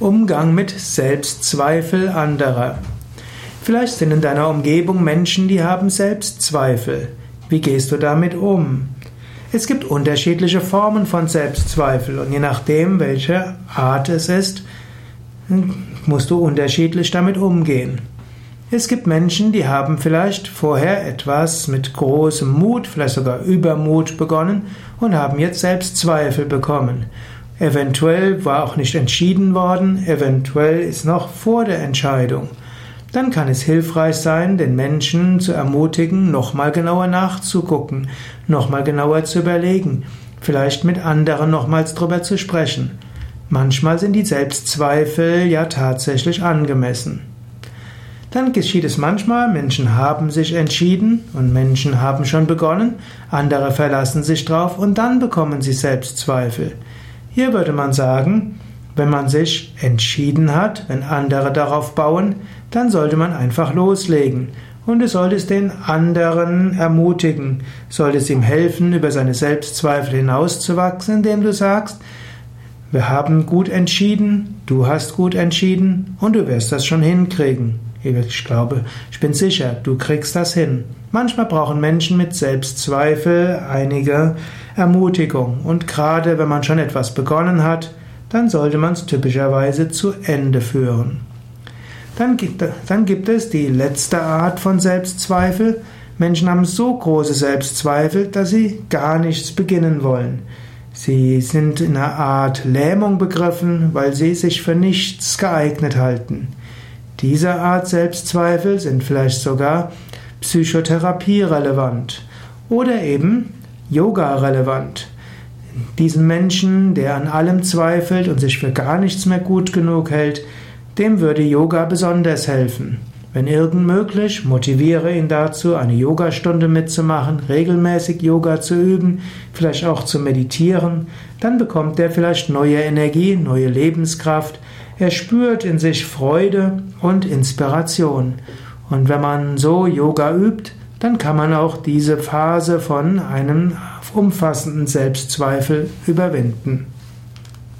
Umgang mit Selbstzweifel anderer. Vielleicht sind in deiner Umgebung Menschen, die haben Selbstzweifel. Wie gehst du damit um? Es gibt unterschiedliche Formen von Selbstzweifel und je nachdem, welche Art es ist, musst du unterschiedlich damit umgehen. Es gibt Menschen, die haben vielleicht vorher etwas mit großem Mut, vielleicht sogar Übermut begonnen und haben jetzt Selbstzweifel bekommen. Eventuell war auch nicht entschieden worden, eventuell ist noch vor der Entscheidung. Dann kann es hilfreich sein, den Menschen zu ermutigen, nochmal genauer nachzugucken, nochmal genauer zu überlegen, vielleicht mit anderen nochmals drüber zu sprechen. Manchmal sind die Selbstzweifel ja tatsächlich angemessen. Dann geschieht es manchmal, Menschen haben sich entschieden und Menschen haben schon begonnen, andere verlassen sich drauf und dann bekommen sie Selbstzweifel. Hier würde man sagen, wenn man sich entschieden hat, wenn andere darauf bauen, dann sollte man einfach loslegen. Und du solltest den anderen ermutigen, solltest ihm helfen, über seine Selbstzweifel hinauszuwachsen, indem du sagst, wir haben gut entschieden, du hast gut entschieden und du wirst das schon hinkriegen. Ich glaube, ich bin sicher, du kriegst das hin. Manchmal brauchen Menschen mit Selbstzweifel einige Ermutigung. Und gerade wenn man schon etwas begonnen hat, dann sollte man es typischerweise zu Ende führen. Dann gibt, dann gibt es die letzte Art von Selbstzweifel. Menschen haben so große Selbstzweifel, dass sie gar nichts beginnen wollen. Sie sind in einer Art Lähmung begriffen, weil sie sich für nichts geeignet halten. Diese Art Selbstzweifel sind vielleicht sogar Psychotherapie relevant oder eben Yoga relevant. Diesen Menschen, der an allem zweifelt und sich für gar nichts mehr gut genug hält, dem würde Yoga besonders helfen. Wenn irgend möglich, motiviere ihn dazu, eine Yogastunde mitzumachen, regelmäßig Yoga zu üben, vielleicht auch zu meditieren, dann bekommt er vielleicht neue Energie, neue Lebenskraft, er spürt in sich Freude und Inspiration. Und wenn man so Yoga übt, dann kann man auch diese Phase von einem umfassenden Selbstzweifel überwinden.